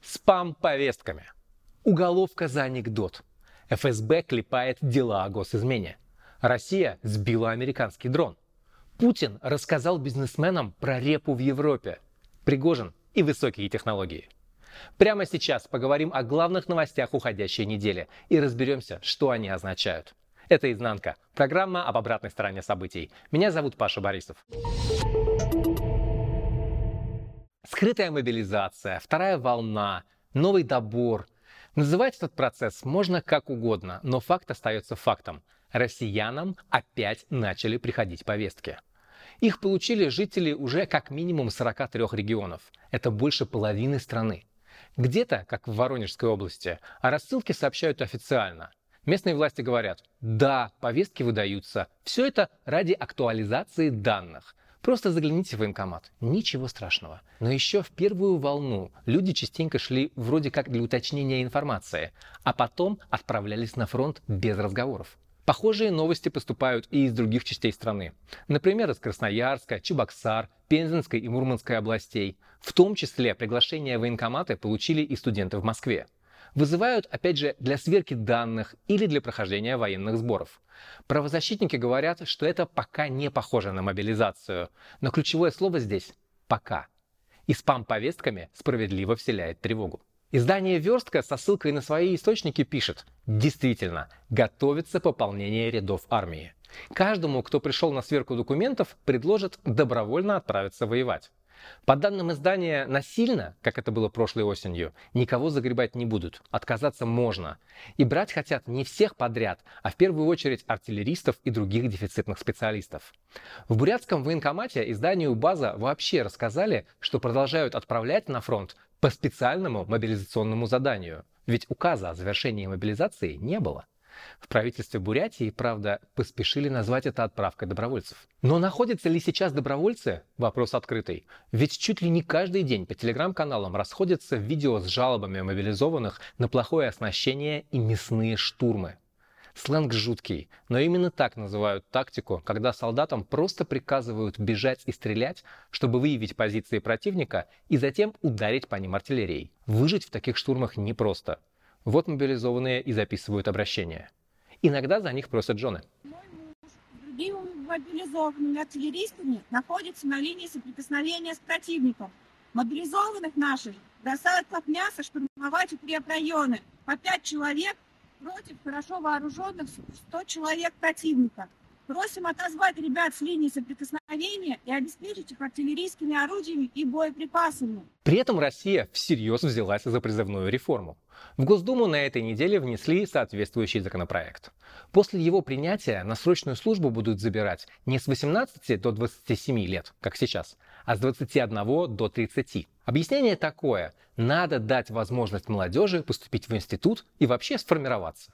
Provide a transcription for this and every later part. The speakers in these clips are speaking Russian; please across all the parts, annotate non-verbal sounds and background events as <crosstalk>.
Спам-повестками. Уголовка за анекдот. ФСБ клепает дела о госизмене. Россия сбила американский дрон. Путин рассказал бизнесменам про репу в Европе. Пригожин и высокие технологии. Прямо сейчас поговорим о главных новостях уходящей недели и разберемся, что они означают. Это «Изнанка» – программа об обратной стороне событий. Меня зовут Паша Борисов. Скрытая мобилизация, вторая волна, новый добор. Называть этот процесс можно как угодно, но факт остается фактом. Россиянам опять начали приходить повестки. Их получили жители уже как минимум 43 регионов. Это больше половины страны. Где-то, как в Воронежской области, о рассылке сообщают официально. Местные власти говорят, да, повестки выдаются. Все это ради актуализации данных. Просто загляните в военкомат. Ничего страшного. Но еще в первую волну люди частенько шли вроде как для уточнения информации, а потом отправлялись на фронт без разговоров. Похожие новости поступают и из других частей страны. Например, из Красноярска, Чебоксар, Пензенской и Мурманской областей. В том числе приглашение в военкоматы получили и студенты в Москве вызывают, опять же, для сверки данных или для прохождения военных сборов. Правозащитники говорят, что это пока не похоже на мобилизацию, но ключевое слово здесь – «пока». И спам-повестками справедливо вселяет тревогу. Издание «Верстка» со ссылкой на свои источники пишет «Действительно, готовится пополнение рядов армии. Каждому, кто пришел на сверку документов, предложат добровольно отправиться воевать. По данным издания, насильно, как это было прошлой осенью, никого загребать не будут. Отказаться можно. И брать хотят не всех подряд, а в первую очередь артиллеристов и других дефицитных специалистов. В бурятском военкомате изданию «База» вообще рассказали, что продолжают отправлять на фронт по специальному мобилизационному заданию. Ведь указа о завершении мобилизации не было. В правительстве Бурятии, правда, поспешили назвать это отправкой добровольцев. Но находятся ли сейчас добровольцы? Вопрос открытый. Ведь чуть ли не каждый день по телеграм-каналам расходятся видео с жалобами мобилизованных на плохое оснащение и мясные штурмы. Сленг жуткий, но именно так называют тактику, когда солдатам просто приказывают бежать и стрелять, чтобы выявить позиции противника и затем ударить по ним артиллерией. Выжить в таких штурмах непросто. Вот мобилизованные и записывают обращения. Иногда за них просят жены. Мой муж с другими мобилизованными артиллеристами находится на линии соприкосновения с противником. Мобилизованных наших бросают как мясо штурмовать укрепрайоны. По пять человек против хорошо вооруженных 100 человек противника. Просим отозвать ребят с линии соприкосновения и обеспечить их артиллерийскими орудиями и боеприпасами. При этом Россия всерьез взялась за призывную реформу. В Госдуму на этой неделе внесли соответствующий законопроект. После его принятия на срочную службу будут забирать не с 18 до 27 лет, как сейчас, а с 21 до 30. Объяснение такое. Надо дать возможность молодежи поступить в институт и вообще сформироваться.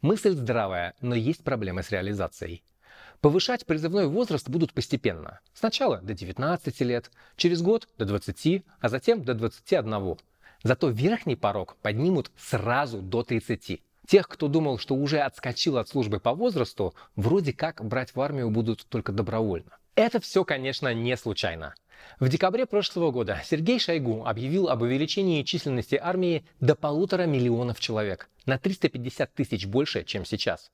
Мысль здравая, но есть проблемы с реализацией. Повышать призывной возраст будут постепенно. Сначала до 19 лет, через год до 20, а затем до 21. Зато верхний порог поднимут сразу до 30. Тех, кто думал, что уже отскочил от службы по возрасту, вроде как брать в армию будут только добровольно. Это все, конечно, не случайно. В декабре прошлого года Сергей Шойгу объявил об увеличении численности армии до полутора миллионов человек, на 350 тысяч больше, чем сейчас.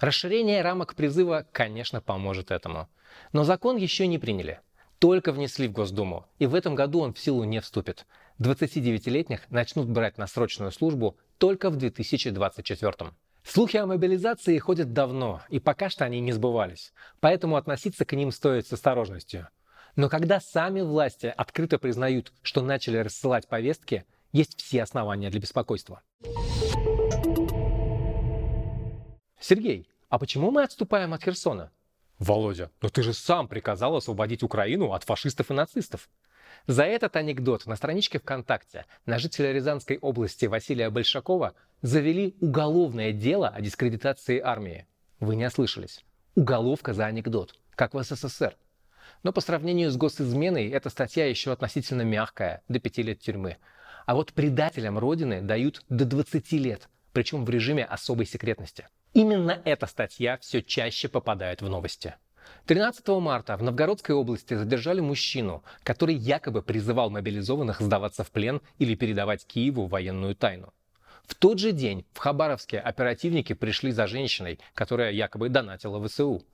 Расширение рамок призыва, конечно, поможет этому. Но закон еще не приняли. Только внесли в Госдуму, и в этом году он в силу не вступит. 29-летних начнут брать на срочную службу только в 2024. Слухи о мобилизации ходят давно, и пока что они не сбывались, поэтому относиться к ним стоит с осторожностью. Но когда сами власти открыто признают, что начали рассылать повестки, есть все основания для беспокойства. Сергей, а почему мы отступаем от Херсона? Володя, но ты же сам приказал освободить Украину от фашистов и нацистов. За этот анекдот на страничке ВКонтакте на жителя Рязанской области Василия Большакова завели уголовное дело о дискредитации армии. Вы не ослышались. Уголовка за анекдот, как в СССР. Но по сравнению с госизменой эта статья еще относительно мягкая, до 5 лет тюрьмы. А вот предателям Родины дают до 20 лет, причем в режиме особой секретности. Именно эта статья все чаще попадает в новости. 13 марта в Новгородской области задержали мужчину, который якобы призывал мобилизованных сдаваться в плен или передавать Киеву военную тайну. В тот же день в Хабаровске оперативники пришли за женщиной, которая якобы донатила ВСУ.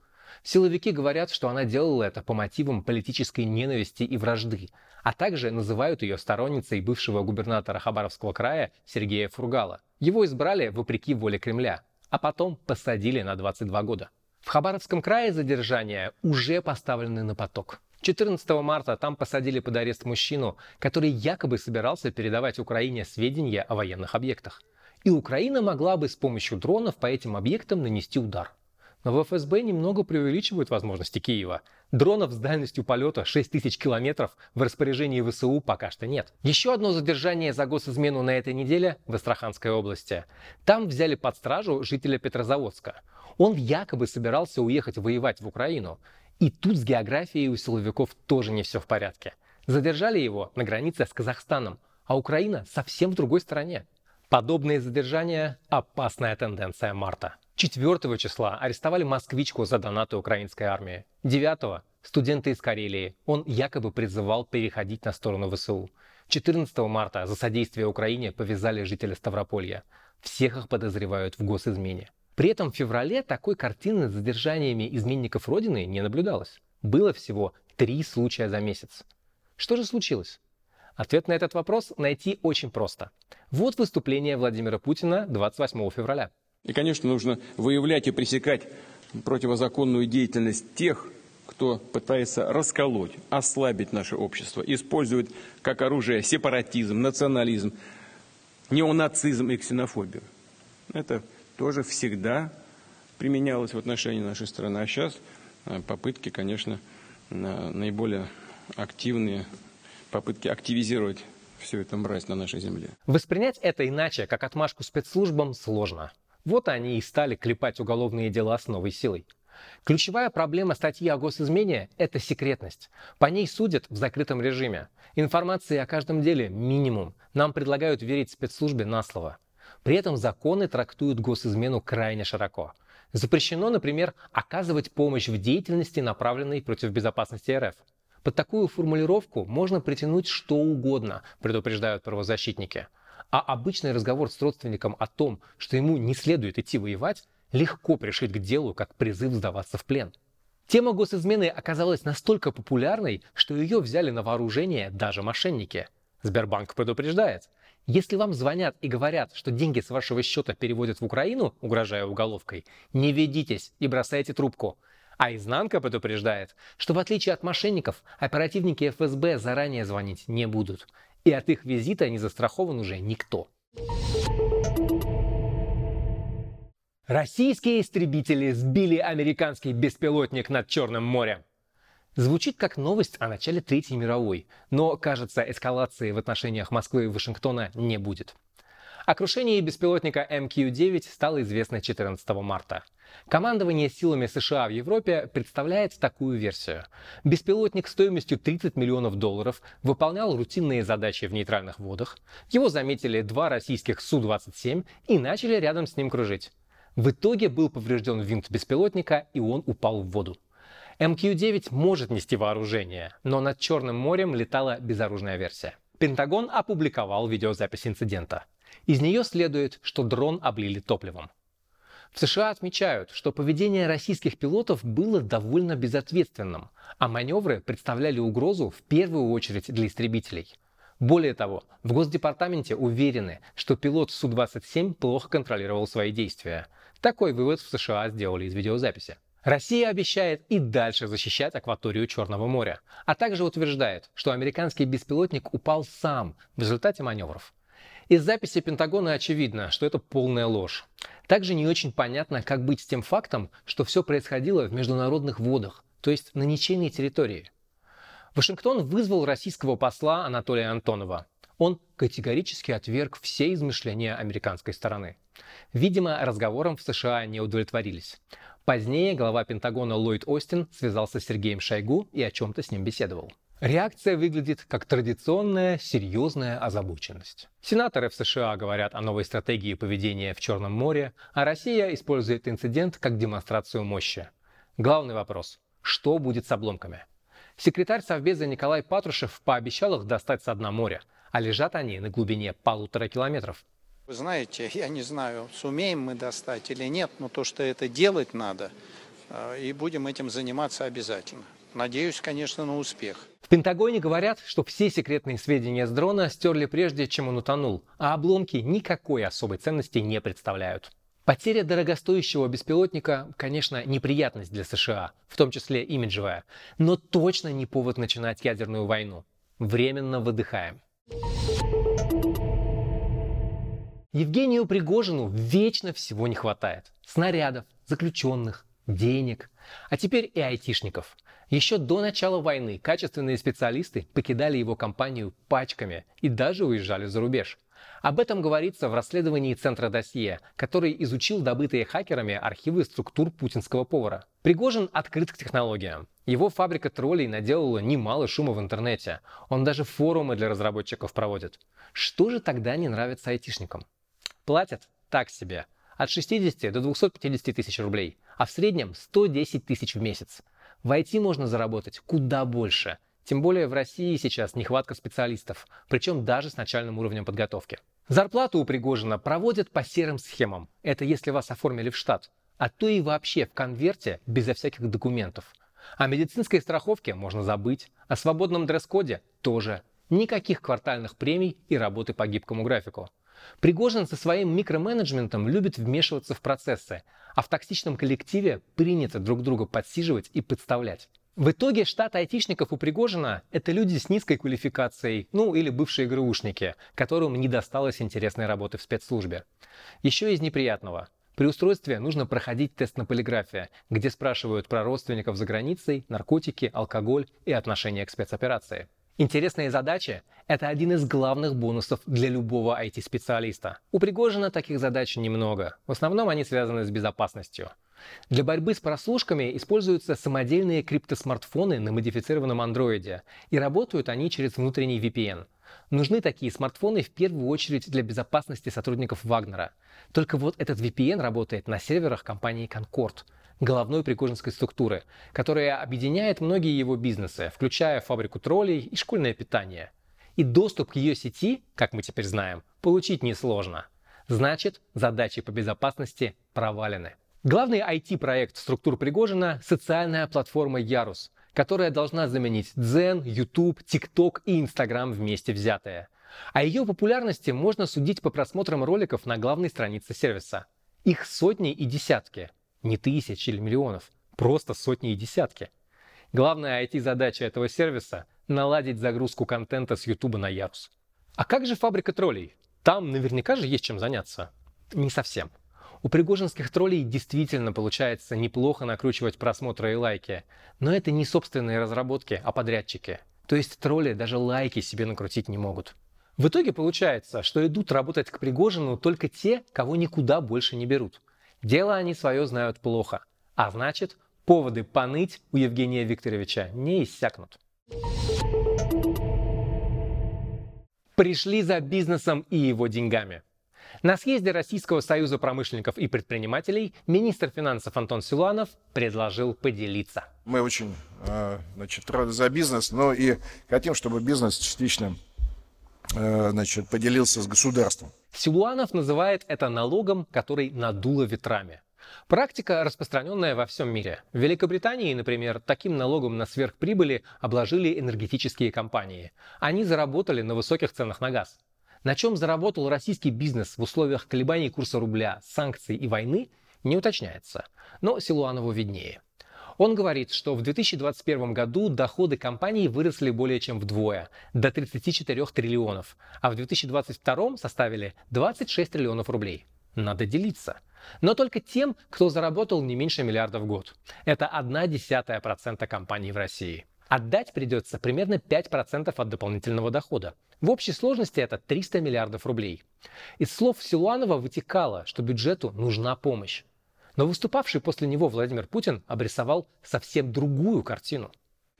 Силовики говорят, что она делала это по мотивам политической ненависти и вражды, а также называют ее сторонницей бывшего губернатора Хабаровского края Сергея Фургала. Его избрали вопреки воле Кремля, а потом посадили на 22 года. В Хабаровском крае задержания уже поставлены на поток. 14 марта там посадили под арест мужчину, который якобы собирался передавать Украине сведения о военных объектах. И Украина могла бы с помощью дронов по этим объектам нанести удар. Но в ФСБ немного преувеличивают возможности Киева. Дронов с дальностью полета 6000 километров в распоряжении ВСУ пока что нет. Еще одно задержание за госизмену на этой неделе в Астраханской области. Там взяли под стражу жителя Петрозаводска. Он якобы собирался уехать воевать в Украину. И тут с географией у силовиков тоже не все в порядке. Задержали его на границе с Казахстаном, а Украина совсем в другой стороне. Подобные задержания – опасная тенденция марта. 4 числа арестовали москвичку за донаты украинской армии. 9 – студента из Карелии. Он якобы призывал переходить на сторону ВСУ. 14 марта за содействие Украине повязали жителя Ставрополья. Всех их подозревают в госизмене. При этом в феврале такой картины с задержаниями изменников Родины не наблюдалось. Было всего три случая за месяц. Что же случилось? Ответ на этот вопрос найти очень просто. Вот выступление Владимира Путина 28 февраля. И, конечно, нужно выявлять и пресекать противозаконную деятельность тех, кто пытается расколоть, ослабить наше общество, использует как оружие сепаратизм, национализм, неонацизм и ксенофобию. Это тоже всегда применялось в отношении нашей страны. А сейчас э, попытки, конечно, наиболее активные, попытки активизировать всю эту мразь на нашей земле. Воспринять это иначе, как отмашку спецслужбам, сложно. Вот они и стали клепать уголовные дела с новой силой. Ключевая проблема статьи о госизмене – это секретность. По ней судят в закрытом режиме. Информации о каждом деле минимум. Нам предлагают верить спецслужбе на слово. При этом законы трактуют госизмену крайне широко. Запрещено, например, оказывать помощь в деятельности, направленной против безопасности РФ. Под такую формулировку можно притянуть что угодно, предупреждают правозащитники. А обычный разговор с родственником о том, что ему не следует идти воевать, легко пришить к делу, как призыв сдаваться в плен. Тема госизмены оказалась настолько популярной, что ее взяли на вооружение даже мошенники. Сбербанк предупреждает, если вам звонят и говорят, что деньги с вашего счета переводят в Украину, угрожая уголовкой, не ведитесь и бросайте трубку. А изнанка предупреждает, что в отличие от мошенников, оперативники ФСБ заранее звонить не будут. И от их визита не застрахован уже никто. Российские истребители сбили американский беспилотник над Черным морем. Звучит как новость о начале Третьей мировой, но, кажется, эскалации в отношениях Москвы и Вашингтона не будет. О крушении беспилотника МК-9 стало известно 14 марта. Командование силами США в Европе представляет такую версию. Беспилотник стоимостью 30 миллионов долларов выполнял рутинные задачи в нейтральных водах. Его заметили два российских Су-27 и начали рядом с ним кружить. В итоге был поврежден винт беспилотника и он упал в воду. МК-9 может нести вооружение, но над Черным морем летала безоружная версия. Пентагон опубликовал видеозапись инцидента. Из нее следует, что дрон облили топливом. В США отмечают, что поведение российских пилотов было довольно безответственным, а маневры представляли угрозу в первую очередь для истребителей. Более того, в Госдепартаменте уверены, что пилот Су-27 плохо контролировал свои действия. Такой вывод в США сделали из видеозаписи. Россия обещает и дальше защищать акваторию Черного моря, а также утверждает, что американский беспилотник упал сам в результате маневров. Из записи Пентагона очевидно, что это полная ложь. Также не очень понятно, как быть с тем фактом, что все происходило в международных водах, то есть на ничейной территории. Вашингтон вызвал российского посла Анатолия Антонова. Он категорически отверг все измышления американской стороны. Видимо, разговором в США не удовлетворились. Позднее глава Пентагона Ллойд Остин связался с Сергеем Шойгу и о чем-то с ним беседовал. Реакция выглядит как традиционная серьезная озабоченность. Сенаторы в США говорят о новой стратегии поведения в Черном море, а Россия использует инцидент как демонстрацию мощи. Главный вопрос – что будет с обломками. Секретарь Совбеза Николай Патрушев пообещал их достать с дна моря, а лежат они на глубине полутора километров. Вы знаете, <laughs> я не знаю, сумеем мы достать или нет, но то, что это делать надо, э, и будем этим заниматься обязательно. Надеюсь, конечно, на успех. В Пентагоне говорят, что все секретные сведения с дрона стерли прежде, чем он утонул, а обломки никакой особой ценности не представляют. Потеря дорогостоящего беспилотника, конечно, неприятность для США, в том числе имиджевая, но точно не повод начинать ядерную войну. Временно выдыхаем. Евгению Пригожину вечно всего не хватает. Снарядов, заключенных, денег, а теперь и айтишников. Еще до начала войны качественные специалисты покидали его компанию пачками и даже уезжали за рубеж. Об этом говорится в расследовании Центра досье, который изучил добытые хакерами архивы структур путинского повара. Пригожин открыт к технологиям. Его фабрика троллей наделала немало шума в интернете. Он даже форумы для разработчиков проводит. Что же тогда не нравится айтишникам? Платят так себе. От 60 до 250 тысяч рублей, а в среднем 110 тысяч в месяц. В IT можно заработать куда больше – тем более в России сейчас нехватка специалистов, причем даже с начальным уровнем подготовки. Зарплату у Пригожина проводят по серым схемам. Это если вас оформили в штат. А то и вообще в конверте безо всяких документов. О медицинской страховке можно забыть, о свободном дресс-коде тоже. Никаких квартальных премий и работы по гибкому графику. Пригожин со своим микроменеджментом любит вмешиваться в процессы, а в токсичном коллективе принято друг друга подсиживать и подставлять. В итоге штат айтишников у Пригожина – это люди с низкой квалификацией, ну или бывшие ГРУшники, которым не досталось интересной работы в спецслужбе. Еще из неприятного. При устройстве нужно проходить тест на полиграфия, где спрашивают про родственников за границей, наркотики, алкоголь и отношение к спецоперации. Интересные задачи – это один из главных бонусов для любого IT-специалиста. У Пригожина таких задач немного. В основном они связаны с безопасностью – для борьбы с прослушками используются самодельные криптосмартфоны на модифицированном андроиде, и работают они через внутренний VPN. Нужны такие смартфоны в первую очередь для безопасности сотрудников Вагнера. Только вот этот VPN работает на серверах компании Concord, головной пригожинской структуры, которая объединяет многие его бизнесы, включая фабрику троллей и школьное питание. И доступ к ее сети, как мы теперь знаем, получить несложно. Значит, задачи по безопасности провалены. Главный IT-проект структур Пригожина – социальная платформа Ярус, которая должна заменить Дзен, YouTube, TikTok и Instagram вместе взятые. О ее популярности можно судить по просмотрам роликов на главной странице сервиса. Их сотни и десятки. Не тысячи или миллионов. Просто сотни и десятки. Главная IT-задача этого сервиса – наладить загрузку контента с YouTube на Ярус. А как же фабрика троллей? Там наверняка же есть чем заняться. Не совсем. У пригожинских троллей действительно получается неплохо накручивать просмотры и лайки. Но это не собственные разработки, а подрядчики. То есть тролли даже лайки себе накрутить не могут. В итоге получается, что идут работать к Пригожину только те, кого никуда больше не берут. Дело они свое знают плохо. А значит, поводы поныть у Евгения Викторовича не иссякнут. Пришли за бизнесом и его деньгами. На съезде Российского союза промышленников и предпринимателей министр финансов Антон Силуанов предложил поделиться. Мы очень э, значит, рады за бизнес, но и хотим, чтобы бизнес частично э, значит, поделился с государством. Силуанов называет это налогом, который надуло ветрами. Практика, распространенная во всем мире. В Великобритании, например, таким налогом на сверхприбыли обложили энергетические компании. Они заработали на высоких ценах на газ. На чем заработал российский бизнес в условиях колебаний курса рубля, санкций и войны, не уточняется. Но Силуанову виднее. Он говорит, что в 2021 году доходы компании выросли более чем вдвое, до 34 триллионов, а в 2022 составили 26 триллионов рублей. Надо делиться. Но только тем, кто заработал не меньше миллиарда в год. Это одна десятая процента компаний в России. Отдать придется примерно 5% от дополнительного дохода. В общей сложности это 300 миллиардов рублей. Из слов Силуанова вытекало, что бюджету нужна помощь. Но выступавший после него Владимир Путин обрисовал совсем другую картину.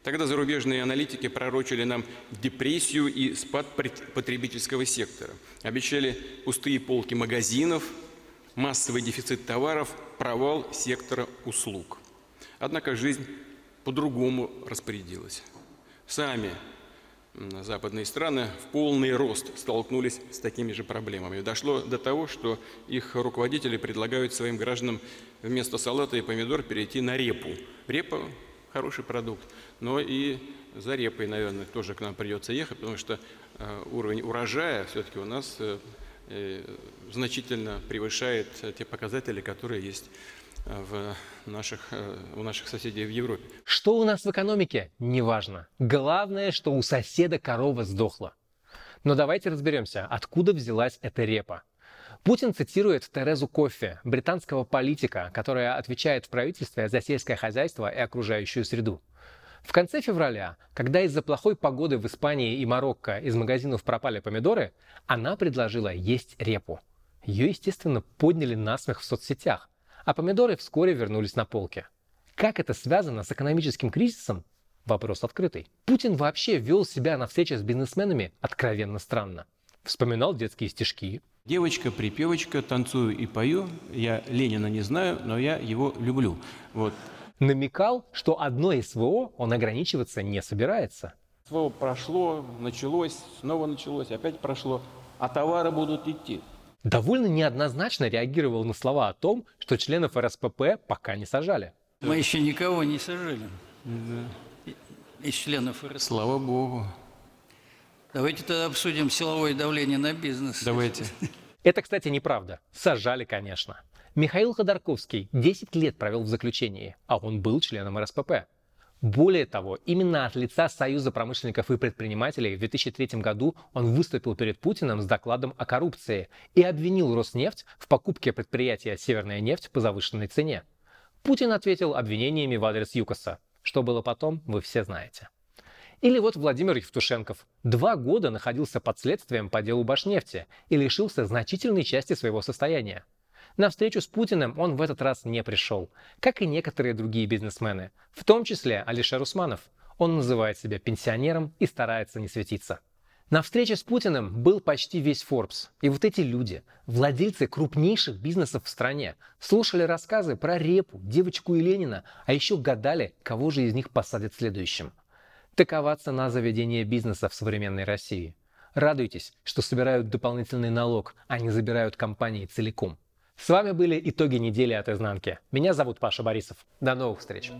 Тогда зарубежные аналитики пророчили нам депрессию и спад потребительского сектора. Обещали пустые полки магазинов, массовый дефицит товаров, провал сектора услуг. Однако жизнь по-другому распорядилась. Сами западные страны в полный рост столкнулись с такими же проблемами. Дошло до того, что их руководители предлагают своим гражданам вместо салата и помидор перейти на репу. Репа – хороший продукт, но и за репой, наверное, тоже к нам придется ехать, потому что э, уровень урожая все-таки у нас э, э, значительно превышает те показатели, которые есть в наших, у наших соседей в Европе. Что у нас в экономике? Неважно. Главное, что у соседа корова сдохла. Но давайте разберемся, откуда взялась эта репа. Путин цитирует Терезу Кофе, британского политика, которая отвечает в правительстве за сельское хозяйство и окружающую среду. В конце февраля, когда из-за плохой погоды в Испании и Марокко из магазинов пропали помидоры, она предложила есть репу. Ее, естественно, подняли на смех в соцсетях, а помидоры вскоре вернулись на полки. Как это связано с экономическим кризисом? Вопрос открытый. Путин вообще вел себя на встрече с бизнесменами откровенно странно. Вспоминал детские стишки. Девочка, припевочка, танцую и пою. Я Ленина не знаю, но я его люблю. Вот намекал, что одной СВО он ограничиваться не собирается. СВО прошло, началось, снова началось, опять прошло, а товары будут идти. Довольно неоднозначно реагировал на слова о том, что членов РСПП пока не сажали. Мы еще никого не сажали. Да. Из членов РСПП. Слава Богу. Давайте тогда обсудим силовое давление на бизнес. Давайте. <laughs> Это, кстати, неправда. Сажали, конечно. Михаил Ходорковский 10 лет провел в заключении, а он был членом РСПП. Более того, именно от лица Союза промышленников и предпринимателей в 2003 году он выступил перед Путиным с докладом о коррупции и обвинил Роснефть в покупке предприятия «Северная нефть» по завышенной цене. Путин ответил обвинениями в адрес ЮКОСа. Что было потом, вы все знаете. Или вот Владимир Евтушенков. Два года находился под следствием по делу Башнефти и лишился значительной части своего состояния. На встречу с Путиным он в этот раз не пришел, как и некоторые другие бизнесмены, в том числе Алишер Усманов. Он называет себя пенсионером и старается не светиться. На встрече с Путиным был почти весь Forbes. И вот эти люди, владельцы крупнейших бизнесов в стране, слушали рассказы про Репу, девочку и Ленина, а еще гадали, кого же из них посадят следующим. Такова цена заведения бизнеса в современной России. Радуйтесь, что собирают дополнительный налог, а не забирают компании целиком. С вами были итоги недели от изнанки. Меня зовут Паша Борисов. До новых встреч.